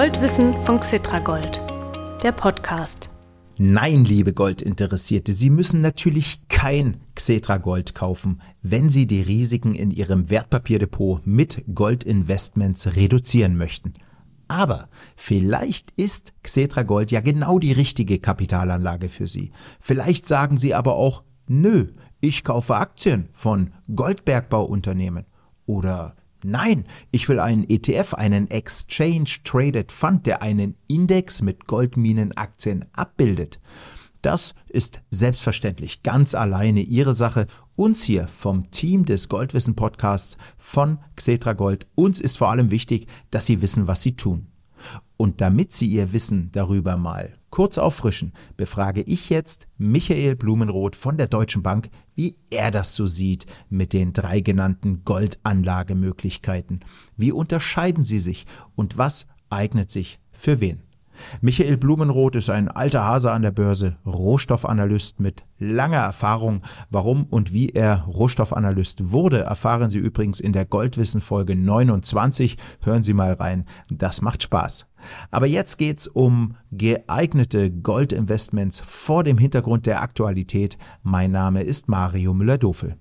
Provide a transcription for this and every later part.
Goldwissen von Xitragold, der Podcast. Nein, liebe Goldinteressierte, Sie müssen natürlich kein Xetra Gold kaufen, wenn Sie die Risiken in Ihrem Wertpapierdepot mit Goldinvestments reduzieren möchten. Aber vielleicht ist Xetra Gold ja genau die richtige Kapitalanlage für Sie. Vielleicht sagen Sie aber auch, nö, ich kaufe Aktien von Goldbergbauunternehmen oder Nein, ich will einen ETF, einen Exchange Traded Fund, der einen Index mit Goldminenaktien abbildet. Das ist selbstverständlich ganz alleine Ihre Sache. Uns hier vom Team des Goldwissen Podcasts von Xetra Gold, uns ist vor allem wichtig, dass Sie wissen, was Sie tun. Und damit Sie Ihr Wissen darüber mal kurz auffrischen, befrage ich jetzt Michael Blumenroth von der Deutschen Bank, wie er das so sieht mit den drei genannten Goldanlagemöglichkeiten. Wie unterscheiden sie sich und was eignet sich für wen? Michael Blumenroth ist ein alter Hase an der Börse, Rohstoffanalyst mit langer Erfahrung. Warum und wie er Rohstoffanalyst wurde, erfahren Sie übrigens in der Goldwissen Folge 29. Hören Sie mal rein, das macht Spaß. Aber jetzt geht's um geeignete Goldinvestments vor dem Hintergrund der Aktualität. Mein Name ist Mario Müller-Dofel.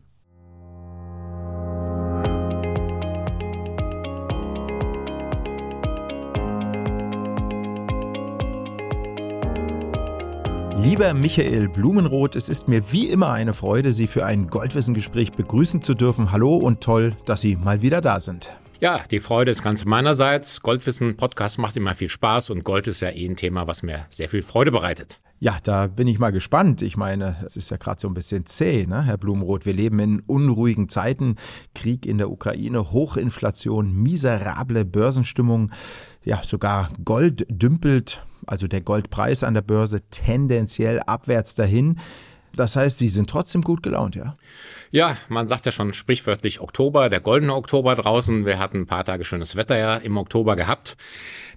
Lieber Michael Blumenroth, es ist mir wie immer eine Freude, Sie für ein Goldwissengespräch begrüßen zu dürfen. Hallo und toll, dass Sie mal wieder da sind. Ja, die Freude ist ganz meinerseits. Goldwissen Podcast macht immer viel Spaß und Gold ist ja eh ein Thema, was mir sehr viel Freude bereitet. Ja, da bin ich mal gespannt. Ich meine, es ist ja gerade so ein bisschen zäh, ne, Herr Blumenroth. Wir leben in unruhigen Zeiten. Krieg in der Ukraine, Hochinflation, miserable Börsenstimmung. Ja, sogar Gold dümpelt, also der Goldpreis an der Börse tendenziell abwärts dahin. Das heißt, Sie sind trotzdem gut gelaunt, ja? Ja, man sagt ja schon sprichwörtlich Oktober, der goldene Oktober draußen. Wir hatten ein paar Tage schönes Wetter ja im Oktober gehabt.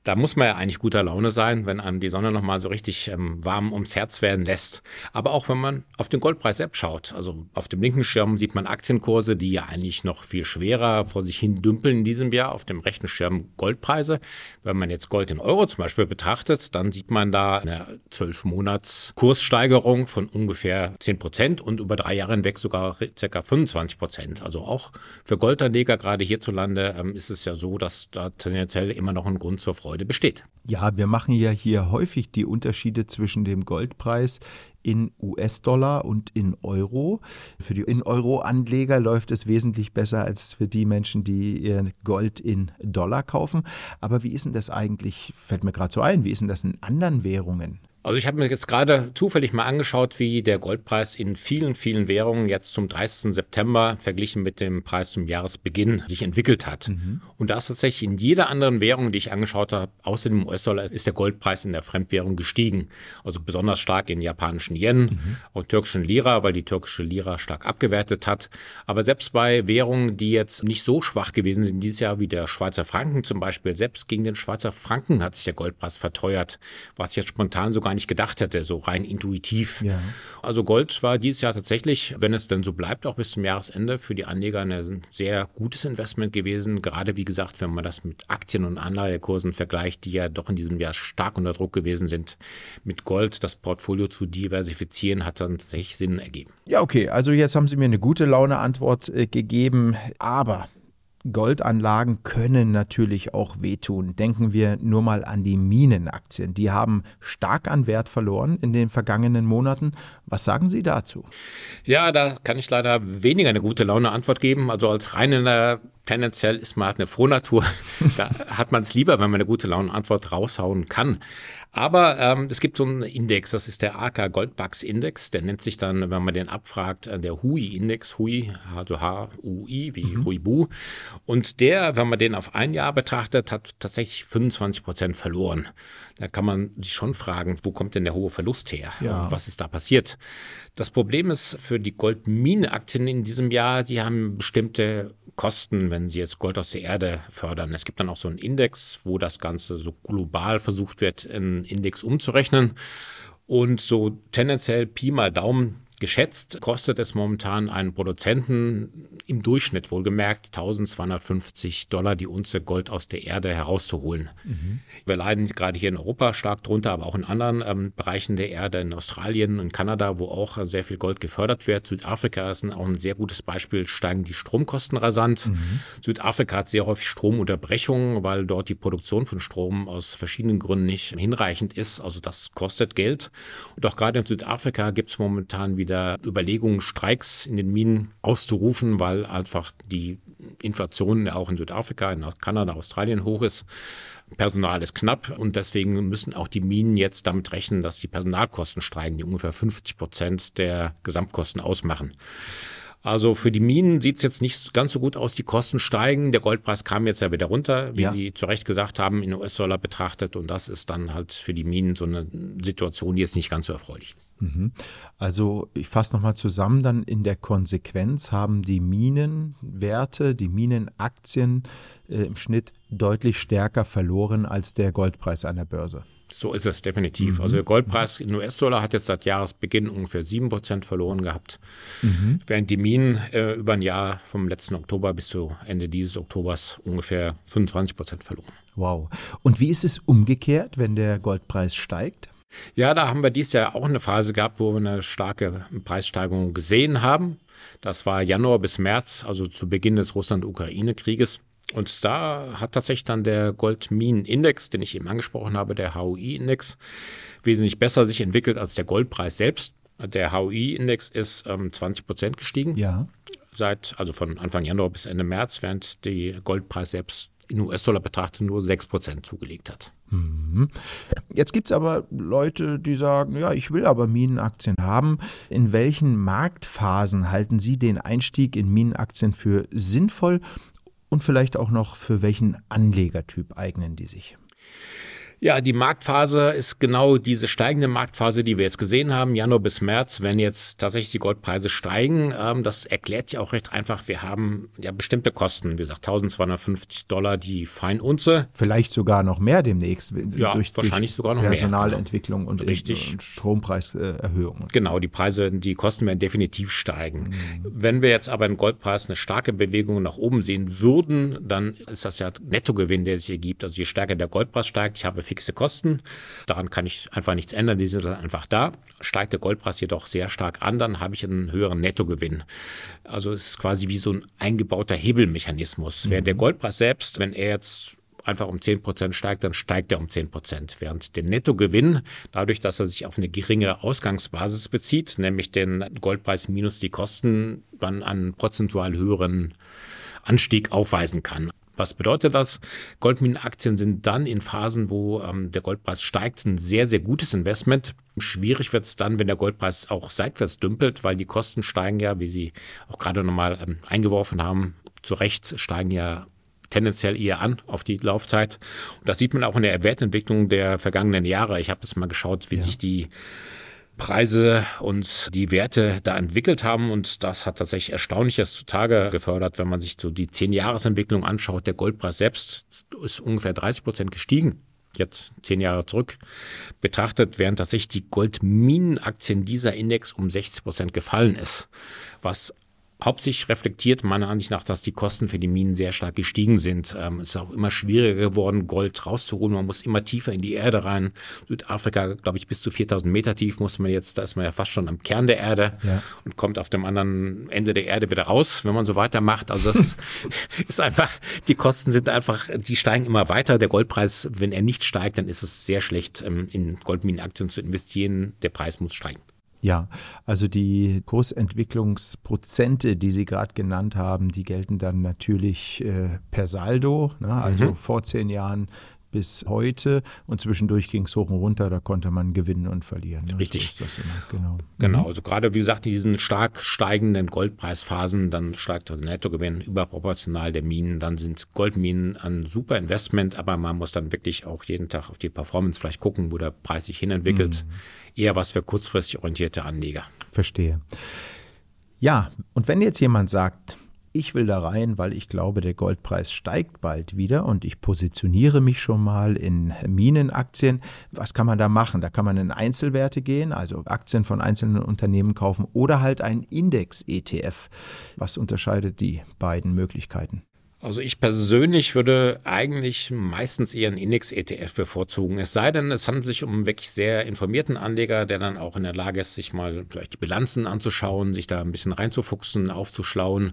Da muss man ja eigentlich guter Laune sein, wenn einem die Sonne nochmal so richtig ähm, warm ums Herz werden lässt. Aber auch wenn man auf den Goldpreis selbst schaut. Also auf dem linken Schirm sieht man Aktienkurse, die ja eigentlich noch viel schwerer vor sich hin dümpeln in diesem Jahr. Auf dem rechten Schirm Goldpreise. Wenn man jetzt Gold in Euro zum Beispiel betrachtet, dann sieht man da eine 12 Monats Kurssteigerung von ungefähr 10 Prozent und über drei Jahre hinweg sogar ca. 25 Prozent. Also auch für Goldanleger gerade hierzulande ähm, ist es ja so, dass da tendenziell immer noch ein Grund zur Freude besteht. Ja, wir machen ja hier häufig die Unterschiede zwischen dem Goldpreis in US-Dollar und in Euro. Für die In-Euro-Anleger läuft es wesentlich besser als für die Menschen, die ihr Gold in Dollar kaufen. Aber wie ist denn das eigentlich, fällt mir gerade so ein, wie ist denn das in anderen Währungen? Also ich habe mir jetzt gerade zufällig mal angeschaut, wie der Goldpreis in vielen, vielen Währungen jetzt zum 30. September verglichen mit dem Preis zum Jahresbeginn sich entwickelt hat. Mhm. Und da ist tatsächlich in jeder anderen Währung, die ich angeschaut habe, außer dem US-Dollar, ist der Goldpreis in der Fremdwährung gestiegen. Also besonders stark in japanischen Yen mhm. und türkischen Lira, weil die türkische Lira stark abgewertet hat. Aber selbst bei Währungen, die jetzt nicht so schwach gewesen sind dieses Jahr wie der Schweizer Franken zum Beispiel, selbst gegen den Schweizer Franken hat sich der Goldpreis verteuert, was jetzt spontan sogar gar nicht gedacht hätte, so rein intuitiv. Ja. Also Gold war dieses Jahr tatsächlich, wenn es denn so bleibt, auch bis zum Jahresende für die Anleger ein sehr gutes Investment gewesen. Gerade wie gesagt, wenn man das mit Aktien- und Anleihekursen vergleicht, die ja doch in diesem Jahr stark unter Druck gewesen sind, mit Gold das Portfolio zu diversifizieren, hat dann tatsächlich Sinn ergeben. Ja, okay. Also jetzt haben Sie mir eine gute Laune-Antwort äh, gegeben. Aber Goldanlagen können natürlich auch wehtun. Denken wir nur mal an die Minenaktien. Die haben stark an Wert verloren in den vergangenen Monaten. Was sagen Sie dazu? Ja, da kann ich leider weniger eine gute Laune Antwort geben. Also als reiner tendenziell ist man halt eine Frohnatur. da hat man es lieber, wenn man eine gute Laune Antwort raushauen kann. Aber ähm, es gibt so einen Index, das ist der AK Goldbugs Index. Der nennt sich dann, wenn man den abfragt, äh, der HUI-Index, HUI, also H-U-I, wie mhm. Huibu. Und der, wenn man den auf ein Jahr betrachtet, hat tatsächlich 25 Prozent verloren. Da kann man sich schon fragen, wo kommt denn der hohe Verlust her? Ja. Was ist da passiert? Das Problem ist für die Goldmine-Aktien in diesem Jahr, die haben bestimmte Kosten, wenn sie jetzt Gold aus der Erde fördern. Es gibt dann auch so einen Index, wo das Ganze so global versucht wird, einen Index umzurechnen. Und so tendenziell Pi mal Daumen Geschätzt kostet es momentan einen Produzenten im Durchschnitt wohlgemerkt 1250 Dollar die Unze Gold aus der Erde herauszuholen. Mhm. Wir leiden gerade hier in Europa stark drunter, aber auch in anderen ähm, Bereichen der Erde, in Australien und Kanada, wo auch sehr viel Gold gefördert wird. Südafrika ist ein, auch ein sehr gutes Beispiel, steigen die Stromkosten rasant. Mhm. Südafrika hat sehr häufig Stromunterbrechungen, weil dort die Produktion von Strom aus verschiedenen Gründen nicht hinreichend ist. Also das kostet Geld. Und auch gerade in Südafrika gibt es momentan wieder wieder Überlegungen, Streiks in den Minen auszurufen, weil einfach die Inflation auch in Südafrika, in Kanada, Australien hoch ist. Personal ist knapp und deswegen müssen auch die Minen jetzt damit rechnen, dass die Personalkosten steigen, die ungefähr 50 Prozent der Gesamtkosten ausmachen. Also für die Minen sieht es jetzt nicht ganz so gut aus. Die Kosten steigen. Der Goldpreis kam jetzt ja wieder runter, wie ja. Sie zu Recht gesagt haben, in US-Dollar betrachtet. Und das ist dann halt für die Minen so eine Situation, die jetzt nicht ganz so erfreulich ist. Mhm. Also ich fasse nochmal zusammen, dann in der Konsequenz haben die Minenwerte, die Minenaktien äh, im Schnitt deutlich stärker verloren als der Goldpreis an der Börse. So ist es definitiv. Mhm. Also der Goldpreis in US-Dollar hat jetzt seit Jahresbeginn ungefähr 7% verloren gehabt, mhm. während die Minen äh, über ein Jahr vom letzten Oktober bis zu Ende dieses Oktobers ungefähr 25% verloren. Wow. Und wie ist es umgekehrt, wenn der Goldpreis steigt? Ja, da haben wir dieses Jahr auch eine Phase gehabt, wo wir eine starke Preissteigerung gesehen haben. Das war Januar bis März, also zu Beginn des Russland-Ukraine-Krieges. Und da hat tatsächlich dann der Goldminenindex, den ich eben angesprochen habe, der HUI-Index, wesentlich besser sich entwickelt als der Goldpreis selbst. Der HUI-Index ist ähm, 20 Prozent gestiegen. Ja. Seit, also von Anfang Januar bis Ende März, während der Goldpreis selbst in US-Dollar betrachtet nur 6 Prozent zugelegt hat. Mhm. Jetzt gibt es aber Leute, die sagen, ja, ich will aber Minenaktien haben. In welchen Marktphasen halten Sie den Einstieg in Minenaktien für sinnvoll und vielleicht auch noch, für welchen Anlegertyp eignen die sich? Ja, die Marktphase ist genau diese steigende Marktphase, die wir jetzt gesehen haben, Januar bis März, wenn jetzt tatsächlich die Goldpreise steigen. Ähm, das erklärt ja auch recht einfach. Wir haben ja bestimmte Kosten, wie gesagt, 1250 Dollar die Feinunze. Vielleicht sogar noch mehr demnächst ja, durch, wahrscheinlich durch sogar noch Personalentwicklung mehr, genau. und, Richtig. und Strompreiserhöhung. Genau, die Preise, die Kosten werden definitiv steigen. Mhm. Wenn wir jetzt aber im Goldpreis eine starke Bewegung nach oben sehen würden, dann ist das ja Nettogewinn, der sich hier gibt. Also je stärker der Goldpreis steigt, ich habe fixe Kosten. Daran kann ich einfach nichts ändern, die sind dann einfach da. Steigt der Goldpreis jedoch sehr stark an, dann habe ich einen höheren Nettogewinn. Also es ist quasi wie so ein eingebauter Hebelmechanismus. Mhm. Während der Goldpreis selbst, wenn er jetzt einfach um 10% steigt, dann steigt er um 10%. Während der Nettogewinn, dadurch, dass er sich auf eine geringere Ausgangsbasis bezieht, nämlich den Goldpreis minus die Kosten, dann einen prozentual höheren Anstieg aufweisen kann. Was bedeutet das? Goldminenaktien sind dann in Phasen, wo ähm, der Goldpreis steigt, ein sehr, sehr gutes Investment. Schwierig wird es dann, wenn der Goldpreis auch seitwärts dümpelt, weil die Kosten steigen ja, wie Sie auch gerade nochmal ähm, eingeworfen haben, zu Recht steigen ja tendenziell eher an auf die Laufzeit. Und das sieht man auch in der Wertentwicklung der vergangenen Jahre. Ich habe jetzt mal geschaut, wie ja. sich die Preise und die Werte da entwickelt haben. Und das hat tatsächlich Erstaunliches zutage gefördert, wenn man sich so die Zehn-Jahres-Entwicklung anschaut. Der Goldpreis selbst ist ungefähr 30 Prozent gestiegen jetzt zehn Jahre zurück betrachtet, während tatsächlich die Goldminenaktien dieser Index um 60 Prozent gefallen ist, was hauptsächlich reflektiert meiner Ansicht nach, dass die Kosten für die Minen sehr stark gestiegen sind. Ähm, es ist auch immer schwieriger geworden, Gold rauszuholen. Man muss immer tiefer in die Erde rein. Südafrika, glaube ich, bis zu 4000 Meter tief muss man jetzt, da ist man ja fast schon am Kern der Erde ja. und kommt auf dem anderen Ende der Erde wieder raus, wenn man so weitermacht. Also das ist einfach, die Kosten sind einfach, die steigen immer weiter. Der Goldpreis, wenn er nicht steigt, dann ist es sehr schlecht, ähm, in Goldminenaktien zu investieren. Der Preis muss steigen. Ja, also die Kursentwicklungsprozente, die Sie gerade genannt haben, die gelten dann natürlich äh, per Saldo. Ne? Also mhm. vor zehn Jahren bis heute und zwischendurch ging es hoch und runter, da konnte man gewinnen und verlieren. Ne? Richtig. So genau. Genau, mhm. also gerade wie gesagt, in diesen stark steigenden Goldpreisphasen, dann steigt der Nettogewinn überproportional der Minen, dann sind Goldminen ein super Investment, aber man muss dann wirklich auch jeden Tag auf die Performance vielleicht gucken, wo der Preis sich hinentwickelt. Mhm eher was für kurzfristig orientierte Anleger. Verstehe. Ja, und wenn jetzt jemand sagt, ich will da rein, weil ich glaube, der Goldpreis steigt bald wieder und ich positioniere mich schon mal in Minenaktien. Was kann man da machen? Da kann man in Einzelwerte gehen, also Aktien von einzelnen Unternehmen kaufen oder halt ein Index-ETF. Was unterscheidet die beiden Möglichkeiten? Also ich persönlich würde eigentlich meistens eher einen Index-ETF bevorzugen. Es sei denn, es handelt sich um einen wirklich sehr informierten Anleger, der dann auch in der Lage ist, sich mal vielleicht die Bilanzen anzuschauen, sich da ein bisschen reinzufuchsen, aufzuschlauen,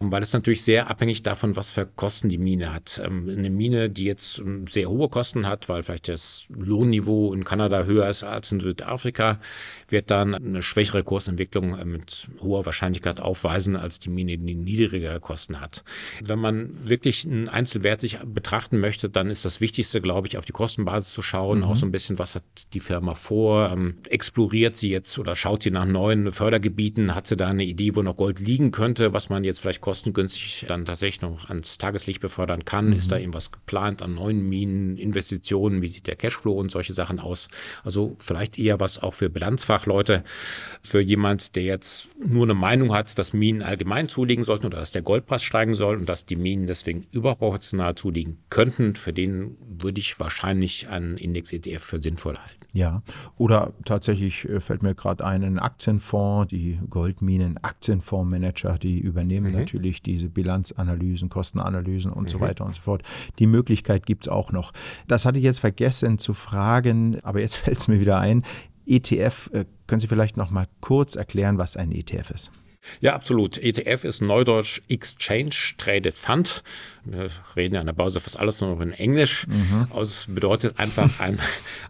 weil es natürlich sehr abhängig davon, was für Kosten die Mine hat. Ähm, eine Mine, die jetzt ähm, sehr hohe Kosten hat, weil vielleicht das Lohnniveau in Kanada höher ist als in Südafrika, wird dann eine schwächere Kursentwicklung äh, mit hoher Wahrscheinlichkeit aufweisen als die Mine, die niedrigere Kosten hat. Wenn man wirklich einen Einzelwert sich betrachten möchte, dann ist das Wichtigste, glaube ich, auf die Kostenbasis zu schauen, mhm. auch so ein bisschen, was hat die Firma vor, ähm, exploriert sie jetzt oder schaut sie nach neuen Fördergebieten, hat sie da eine Idee, wo noch Gold liegen könnte, was man jetzt vielleicht kostengünstig dann tatsächlich noch ans Tageslicht befördern kann, mhm. ist da irgendwas geplant an neuen Minen, Investitionen, wie sieht der Cashflow und solche Sachen aus. Also vielleicht eher was auch für Bilanzfachleute, für jemand, der jetzt nur eine Meinung hat, dass Minen allgemein zulegen sollten oder dass der Goldpreis steigen soll und dass die Minen ihnen deswegen überproportional zuliegen könnten, für den würde ich wahrscheinlich einen Index-ETF für sinnvoll halten. Ja, oder tatsächlich äh, fällt mir gerade ein, ein Aktienfonds, die Goldminen Aktienfondsmanager, die übernehmen mhm. natürlich diese Bilanzanalysen, Kostenanalysen und mhm. so weiter und so fort. Die Möglichkeit gibt es auch noch. Das hatte ich jetzt vergessen zu fragen, aber jetzt fällt es mir wieder ein. ETF, äh, können Sie vielleicht noch mal kurz erklären, was ein ETF ist? Ja, absolut. ETF ist Neudeutsch Exchange Traded Fund. Wir reden ja an der Börse fast alles nur noch in Englisch. Mhm. Also es bedeutet einfach ein,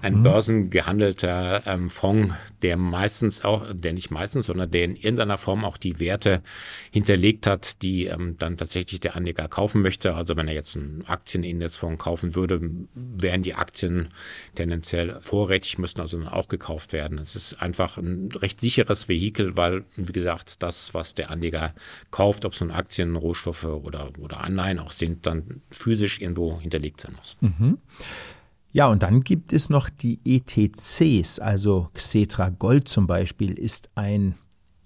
ein mhm. börsengehandelter ähm, Fonds, der meistens auch, der nicht meistens, sondern der in irgendeiner Form auch die Werte hinterlegt hat, die ähm, dann tatsächlich der Anleger kaufen möchte. Also wenn er jetzt einen Aktienindexfonds kaufen würde, wären die Aktien tendenziell vorrätig, müssten also dann auch gekauft werden. Es ist einfach ein recht sicheres Vehikel, weil, wie gesagt, das, was der Anleger kauft, ob es nun Aktien, Rohstoffe oder, oder Anleihen auch sind, dann physisch irgendwo hinterlegt sein muss. Mhm. Ja, und dann gibt es noch die ETCs, also Xetra Gold zum Beispiel ist ein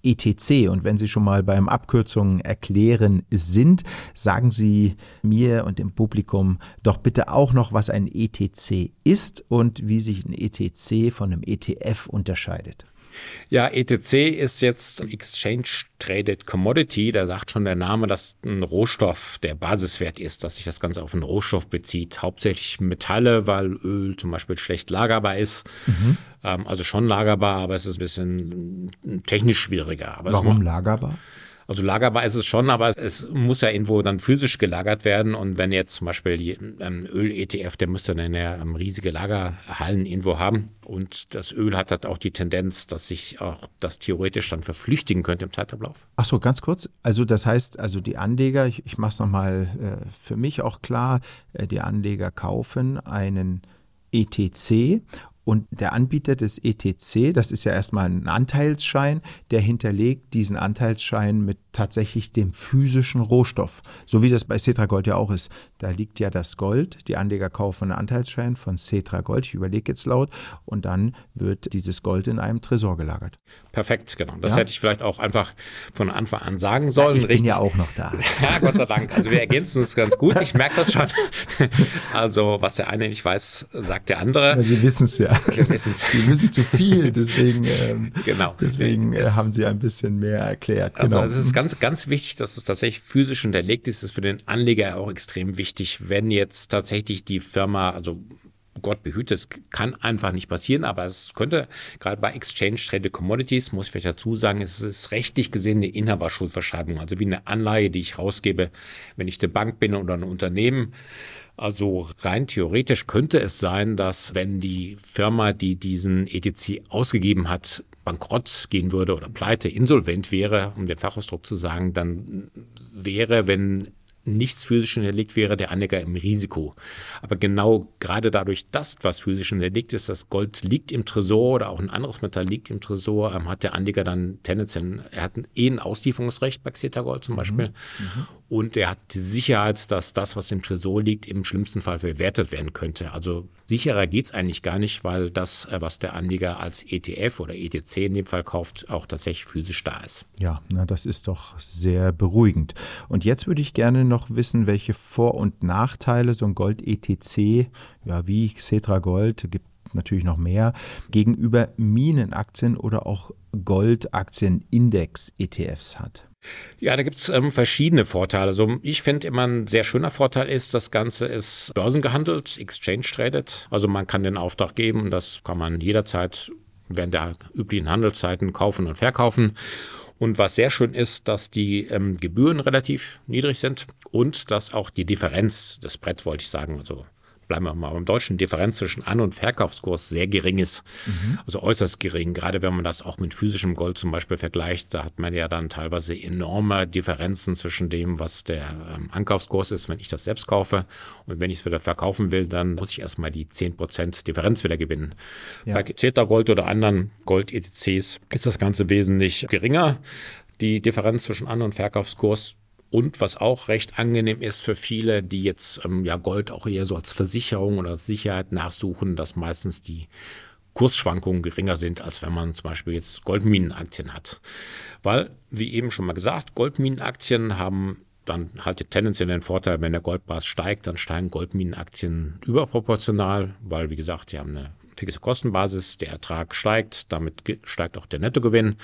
ETC. Und wenn Sie schon mal beim Abkürzungen erklären sind, sagen Sie mir und dem Publikum doch bitte auch noch, was ein ETC ist und wie sich ein ETC von einem ETF unterscheidet. Ja, ETC ist jetzt Exchange Traded Commodity. Da sagt schon der Name, dass ein Rohstoff der Basiswert ist, dass sich das Ganze auf einen Rohstoff bezieht. Hauptsächlich Metalle, weil Öl zum Beispiel schlecht lagerbar ist. Mhm. Ähm, also schon lagerbar, aber es ist ein bisschen technisch schwieriger. Aber Warum lagerbar? Also lagerbar ist es schon, aber es muss ja irgendwo dann physisch gelagert werden. Und wenn jetzt zum Beispiel die ähm, Öl-ETF, der müsste dann ja ähm, riesige Lagerhallen irgendwo haben. Und das Öl hat halt auch die Tendenz, dass sich auch das theoretisch dann verflüchtigen könnte im Zeitablauf. Ach so, ganz kurz. Also das heißt, also die Anleger, ich, ich mache es nochmal äh, für mich auch klar, äh, die Anleger kaufen einen ETC und der Anbieter des ETC, das ist ja erstmal ein Anteilsschein, der hinterlegt diesen Anteilsschein mit tatsächlich dem physischen Rohstoff. So wie das bei Cetra Gold ja auch ist. Da liegt ja das Gold, die Anleger kaufen einen Anteilsschein von Cetra Gold, ich überlege jetzt laut, und dann wird dieses Gold in einem Tresor gelagert. Perfekt, genau. Das ja? hätte ich vielleicht auch einfach von Anfang an sagen sollen. Ja, ich bin ja auch noch da. ja, Gott sei Dank. Also wir ergänzen uns ganz gut. Ich merke das schon. Also was der eine nicht weiß, sagt der andere. Ja, Sie wissen es ja. Sie wissen zu viel, deswegen, ähm, genau. deswegen äh, haben Sie ein bisschen mehr erklärt. Also genau. Also es ist ganz, ganz wichtig, dass es tatsächlich physisch hinterlegt ist. Das ist für den Anleger auch extrem wichtig, wenn jetzt tatsächlich die Firma, also Gott behüte, es kann einfach nicht passieren, aber es könnte gerade bei Exchange Traded Commodities, muss ich vielleicht dazu sagen, es ist rechtlich gesehen eine Inhaberschuldverschreibung, also wie eine Anleihe, die ich rausgebe, wenn ich eine Bank bin oder ein Unternehmen. Also rein theoretisch könnte es sein, dass wenn die Firma, die diesen ETC ausgegeben hat, bankrott gehen würde oder pleite, insolvent wäre, um den Fachausdruck zu sagen, dann wäre, wenn nichts physisch hinterlegt wäre, der Anleger im Risiko. Aber genau gerade dadurch, dass was physisch hinterlegt ist, das Gold liegt im Tresor oder auch ein anderes Metall liegt im Tresor, ähm, hat der Anleger dann tendenziell, er hat eh ein Auslieferungsrecht bei Xeta Gold zum Beispiel. Mhm. Und er hat die Sicherheit, dass das, was im Tresor liegt, im schlimmsten Fall verwertet werden könnte. Also sicherer geht es eigentlich gar nicht, weil das, äh, was der Anleger als ETF oder ETC in dem Fall kauft, auch tatsächlich physisch da ist. Ja, na, das ist doch sehr beruhigend. Und jetzt würde ich gerne noch wissen, welche Vor- und Nachteile so ein Gold-ETC, ja, wie Xetra Gold, gibt natürlich noch mehr, gegenüber Minenaktien oder auch Goldaktien-Index-ETFs hat. Ja, da gibt es ähm, verschiedene Vorteile. Also ich finde immer ein sehr schöner Vorteil ist, das Ganze ist börsengehandelt, exchange traded. Also man kann den Auftrag geben, das kann man jederzeit während der üblichen Handelszeiten kaufen und verkaufen. Und was sehr schön ist, dass die ähm, Gebühren relativ niedrig sind und dass auch die Differenz, das Brett wollte ich sagen, also bleiben wir mal beim deutschen, Differenz zwischen An- und Verkaufskurs sehr gering ist. Mhm. Also äußerst gering. Gerade wenn man das auch mit physischem Gold zum Beispiel vergleicht, da hat man ja dann teilweise enorme Differenzen zwischen dem, was der ähm, Ankaufskurs ist, wenn ich das selbst kaufe. Und wenn ich es wieder verkaufen will, dann muss ich erstmal die 10% Differenz wieder gewinnen. Ja. Bei Zeta Gold oder anderen Gold-ETCs ist das Ganze wesentlich geringer. Die Differenz zwischen An- und Verkaufskurs und was auch recht angenehm ist für viele, die jetzt ähm, ja Gold auch eher so als Versicherung oder als Sicherheit nachsuchen, dass meistens die Kursschwankungen geringer sind, als wenn man zum Beispiel jetzt Goldminenaktien hat. Weil, wie eben schon mal gesagt, Goldminenaktien haben dann halt tendenziell den Vorteil, wenn der Goldpreis steigt, dann steigen Goldminenaktien überproportional, weil, wie gesagt, sie haben eine fixe Kostenbasis, der Ertrag steigt, damit steigt auch der Nettogewinn,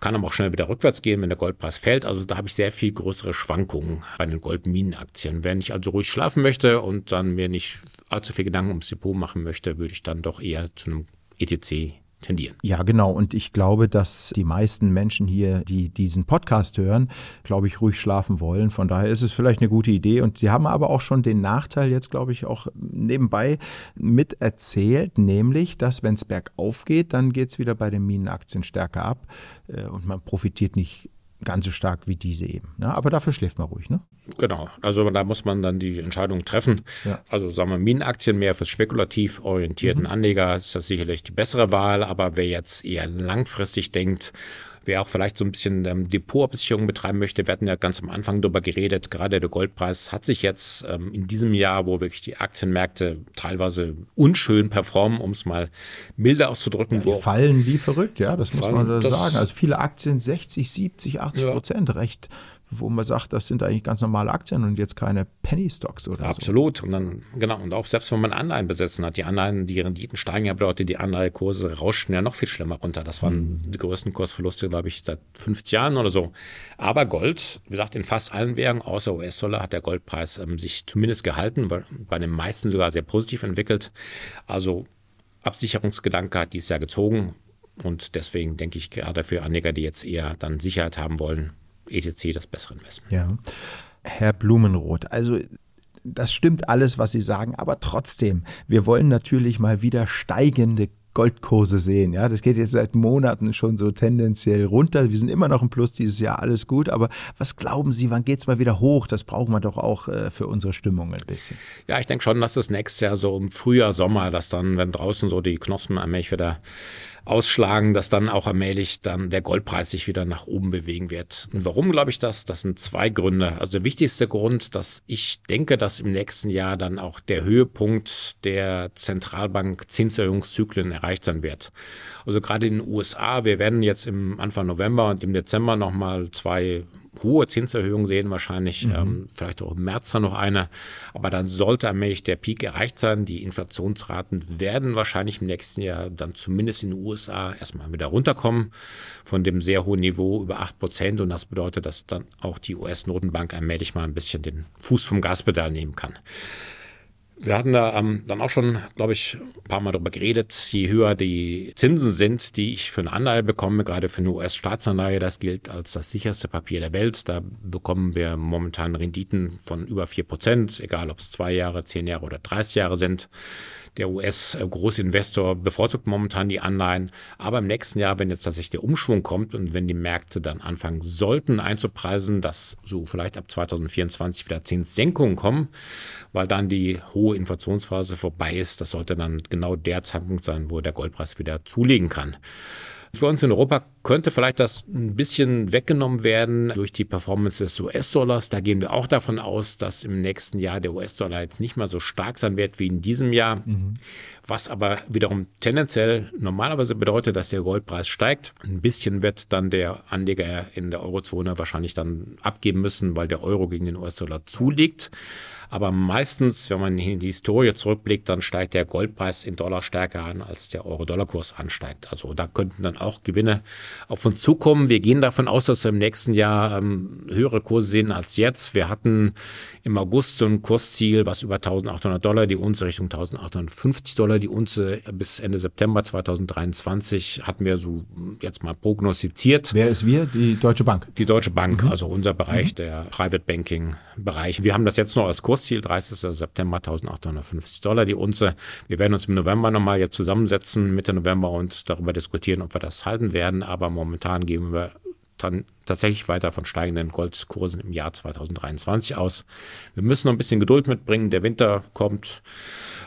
kann aber auch schnell wieder rückwärts gehen, wenn der Goldpreis fällt. Also da habe ich sehr viel größere Schwankungen bei den Goldminenaktien. Wenn ich also ruhig schlafen möchte und dann mir nicht allzu viel Gedanken ums Depot machen möchte, würde ich dann doch eher zu einem ETC tendieren. Ja, genau. Und ich glaube, dass die meisten Menschen hier, die diesen Podcast hören, glaube ich, ruhig schlafen wollen. Von daher ist es vielleicht eine gute Idee. Und Sie haben aber auch schon den Nachteil jetzt, glaube ich, auch nebenbei mit erzählt, nämlich, dass wenn es bergauf geht, dann geht es wieder bei den Minenaktien stärker ab äh, und man profitiert nicht ganz so stark wie diese eben. Ne? Aber dafür schläft man ruhig, ne? Genau. Also da muss man dann die Entscheidung treffen. Ja. Also sagen wir Minenaktien mehr für spekulativ orientierten mhm. Anleger ist das sicherlich die bessere Wahl. Aber wer jetzt eher langfristig denkt wer auch vielleicht so ein bisschen ähm, Depotabsicherung betreiben möchte, wir hatten ja ganz am Anfang darüber geredet, gerade der Goldpreis hat sich jetzt ähm, in diesem Jahr, wo wirklich die Aktienmärkte teilweise unschön performen, um es mal milder auszudrücken. Ja, die fallen wie verrückt, ja, das muss man da sagen. Also viele Aktien 60, 70, 80 ja. Prozent recht wo man sagt, das sind eigentlich ganz normale Aktien und jetzt keine Penny Stocks oder Absolut. so. Und dann, genau, und auch selbst wenn man Anleihen besetzen hat, die Anleihen, die Renditen steigen ja bedeutet, die Anleihekurse rauschen ja noch viel schlimmer runter. Das waren mhm. die größten Kursverluste, glaube ich, seit 50 Jahren oder so. Aber Gold, wie gesagt, in fast allen Währungen außer US-Dollar hat der Goldpreis ähm, sich zumindest gehalten, bei den meisten sogar sehr positiv entwickelt. Also Absicherungsgedanke hat dies Jahr gezogen. Und deswegen denke ich gerade für Anleger, die jetzt eher dann Sicherheit haben wollen, ETC das bessere Investment. Ja. Herr Blumenroth, also das stimmt alles, was Sie sagen, aber trotzdem, wir wollen natürlich mal wieder steigende Goldkurse sehen. Ja, das geht jetzt seit Monaten schon so tendenziell runter. Wir sind immer noch im Plus dieses Jahr, alles gut. Aber was glauben Sie, wann geht es mal wieder hoch? Das brauchen wir doch auch äh, für unsere Stimmung ein bisschen. Ja, ich denke schon, dass das nächstes Jahr so im Frühjahr, Sommer, dass dann, wenn draußen so die Knospen allmählich wieder ausschlagen, dass dann auch allmählich dann der Goldpreis sich wieder nach oben bewegen wird. Und warum glaube ich das? Das sind zwei Gründe. Also der wichtigste Grund, dass ich denke, dass im nächsten Jahr dann auch der Höhepunkt der Zentralbank Zinserhöhungszyklen erreicht sein wird. Also gerade in den USA, wir werden jetzt im Anfang November und im Dezember nochmal zwei hohe Zinserhöhungen sehen, wahrscheinlich mhm. ähm, vielleicht auch im März dann noch eine. Aber dann sollte allmählich der Peak erreicht sein. Die Inflationsraten werden wahrscheinlich im nächsten Jahr dann zumindest in den USA erstmal wieder runterkommen von dem sehr hohen Niveau über 8 Prozent. Und das bedeutet, dass dann auch die US-Notenbank allmählich mal ein bisschen den Fuß vom Gaspedal nehmen kann. Wir hatten da ähm, dann auch schon, glaube ich, ein paar Mal darüber geredet, je höher die Zinsen sind, die ich für eine Anleihe bekomme, gerade für eine US-Staatsanleihe, das gilt als das sicherste Papier der Welt. Da bekommen wir momentan Renditen von über 4 Prozent, egal ob es zwei Jahre, zehn Jahre oder 30 Jahre sind. Der US-Großinvestor bevorzugt momentan die Anleihen. Aber im nächsten Jahr, wenn jetzt tatsächlich der Umschwung kommt und wenn die Märkte dann anfangen sollten einzupreisen, dass so vielleicht ab 2024 wieder Zinssenkungen kommen, weil dann die hohe Inflationsphase vorbei ist, das sollte dann genau der Zeitpunkt sein, wo der Goldpreis wieder zulegen kann. Für uns in Europa könnte vielleicht das ein bisschen weggenommen werden durch die Performance des US-Dollars. Da gehen wir auch davon aus, dass im nächsten Jahr der US-Dollar jetzt nicht mehr so stark sein wird wie in diesem Jahr. Mhm. Was aber wiederum tendenziell normalerweise bedeutet, dass der Goldpreis steigt. Ein bisschen wird dann der Anleger in der Eurozone wahrscheinlich dann abgeben müssen, weil der Euro gegen den US-Dollar zulegt. Aber meistens, wenn man in die Historie zurückblickt, dann steigt der Goldpreis in Dollar stärker an, als der Euro-Dollar-Kurs ansteigt. Also da könnten dann auch Gewinne auf uns zukommen. Wir gehen davon aus, dass wir im nächsten Jahr ähm, höhere Kurse sehen als jetzt. Wir hatten im August so ein Kursziel, was über 1800 Dollar die Unze Richtung 1850 Dollar die Unze bis Ende September 2023 hatten wir so jetzt mal prognostiziert. Wer ist wir? Die Deutsche Bank. Die Deutsche Bank, mhm. also unser Bereich, mhm. der Private Banking Bereich. Wir haben das jetzt noch als Kurs Kursziel 30. September 1850 Dollar die Unze. Wir werden uns im November nochmal jetzt zusammensetzen, Mitte November und darüber diskutieren, ob wir das halten werden. Aber momentan gehen wir dann tatsächlich weiter von steigenden Goldkursen im Jahr 2023 aus. Wir müssen noch ein bisschen Geduld mitbringen. Der Winter kommt.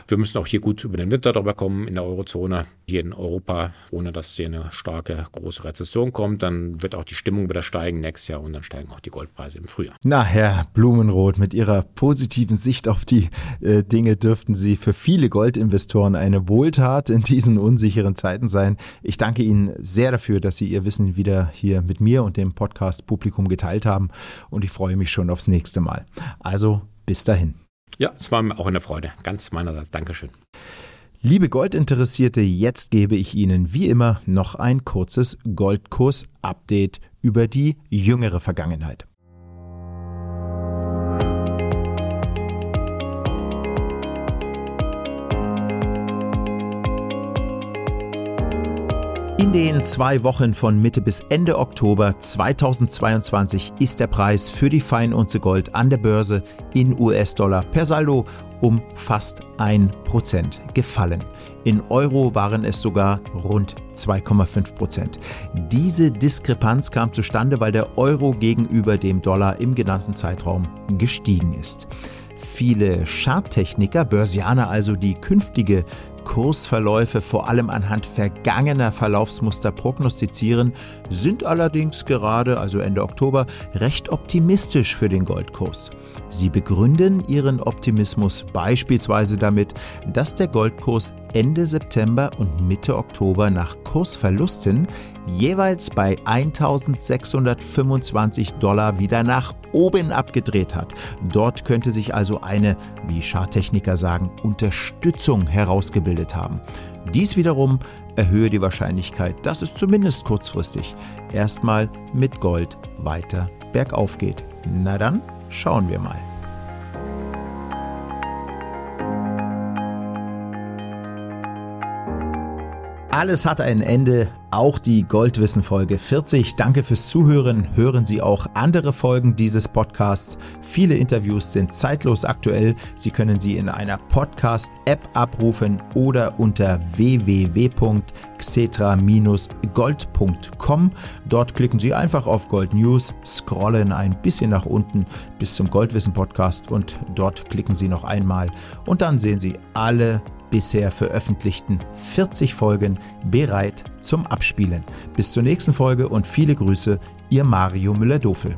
Wir müssen auch hier gut über den Winter drüber kommen in der Eurozone, hier in Europa, ohne dass hier eine starke, große Rezession kommt. Dann wird auch die Stimmung wieder steigen nächstes Jahr und dann steigen auch die Goldpreise im Frühjahr. Na, Herr Blumenroth, mit Ihrer positiven Sicht auf die äh, Dinge dürften Sie für viele Goldinvestoren eine Wohltat in diesen unsicheren Zeiten sein. Ich danke Ihnen sehr dafür, dass Sie Ihr Wissen wieder hier mit mir und dem Podcast-Publikum geteilt haben und ich freue mich schon aufs nächste Mal. Also bis dahin. Ja, es war mir auch eine Freude. Ganz meinerseits. Dankeschön. Liebe Goldinteressierte, jetzt gebe ich Ihnen wie immer noch ein kurzes Goldkurs-Update über die jüngere Vergangenheit. In den zwei Wochen von Mitte bis Ende Oktober 2022 ist der Preis für die Feinunze Gold an der Börse in US-Dollar per Saldo um fast 1% gefallen. In Euro waren es sogar rund 2,5%. Diese Diskrepanz kam zustande, weil der Euro gegenüber dem Dollar im genannten Zeitraum gestiegen ist. Viele Charttechniker, Börsianer also, die künftige Kursverläufe vor allem anhand vergangener Verlaufsmuster prognostizieren, sind allerdings gerade, also Ende Oktober, recht optimistisch für den Goldkurs. Sie begründen ihren Optimismus beispielsweise damit, dass der Goldkurs Ende September und Mitte Oktober nach Kursverlusten jeweils bei 1625 Dollar wieder nach oben abgedreht hat. Dort könnte sich also eine, wie Charttechniker sagen, Unterstützung herausgebildet haben. Dies wiederum erhöhe die Wahrscheinlichkeit, dass es zumindest kurzfristig erstmal mit Gold weiter bergauf geht. Na dann, schauen wir mal. Alles hat ein Ende, auch die Goldwissen Folge 40. Danke fürs Zuhören. Hören Sie auch andere Folgen dieses Podcasts. Viele Interviews sind zeitlos aktuell. Sie können sie in einer Podcast-App abrufen oder unter www.xetra-gold.com. Dort klicken Sie einfach auf Gold News, scrollen ein bisschen nach unten bis zum Goldwissen Podcast und dort klicken Sie noch einmal und dann sehen Sie alle bisher veröffentlichten 40 Folgen bereit zum Abspielen. Bis zur nächsten Folge und viele Grüße, Ihr Mario Müller-Dofel.